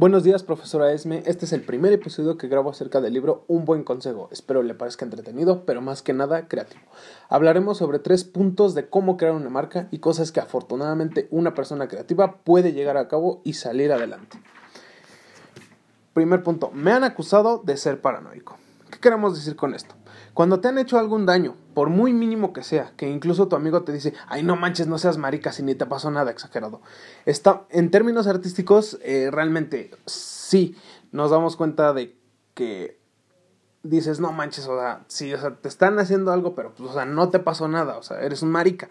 Buenos días, profesora Esme. Este es el primer episodio que grabo acerca del libro Un buen consejo. Espero le parezca entretenido, pero más que nada creativo. Hablaremos sobre tres puntos de cómo crear una marca y cosas que afortunadamente una persona creativa puede llegar a cabo y salir adelante. Primer punto, me han acusado de ser paranoico. ¿Qué queremos decir con esto? Cuando te han hecho algún daño, por muy mínimo que sea, que incluso tu amigo te dice, ay no manches, no seas marica si ni te pasó nada exagerado. Está, en términos artísticos, eh, realmente sí, nos damos cuenta de que dices, no manches, o sea, sí, o sea, te están haciendo algo, pero pues, o sea, no te pasó nada, o sea, eres un marica.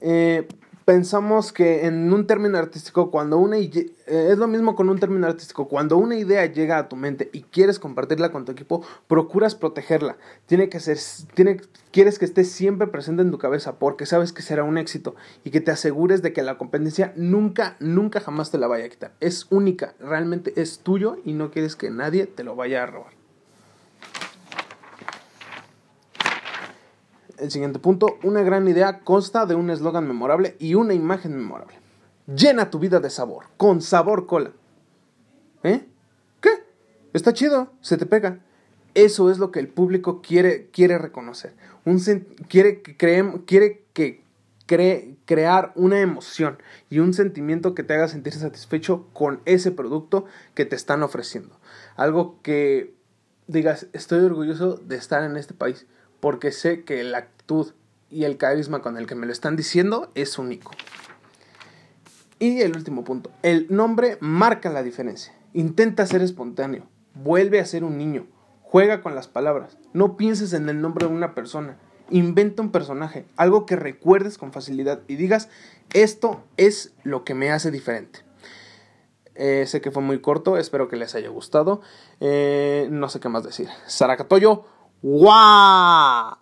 Eh, pensamos que en un término artístico, cuando una eh, es lo mismo con un término artístico, cuando una idea llega a tu mente y quieres compartirla con tu equipo, procuras protegerla. Tiene que ser, tiene, quieres que esté siempre presente en tu cabeza porque sabes que será un éxito y que te asegures de que la competencia nunca, nunca jamás te la vaya a quitar. Es única, realmente es tuyo y no quieres que nadie te lo vaya a robar. El siguiente punto. Una gran idea consta de un eslogan memorable y una imagen memorable. Llena tu vida de sabor, con sabor cola. ¿Eh? ¿Qué? Está chido, se te pega. Eso es lo que el público quiere, quiere reconocer. Un quiere que, quiere que crear una emoción y un sentimiento que te haga sentir satisfecho con ese producto que te están ofreciendo. Algo que digas, estoy orgulloso de estar en este país porque sé que la actitud y el carisma con el que me lo están diciendo es único. Y el último punto, el nombre marca la diferencia. Intenta ser espontáneo, vuelve a ser un niño, juega con las palabras, no pienses en el nombre de una persona, inventa un personaje, algo que recuerdes con facilidad y digas, esto es lo que me hace diferente. Eh, sé que fue muy corto, espero que les haya gustado. Eh, no sé qué más decir. Saracatoyo, 哇。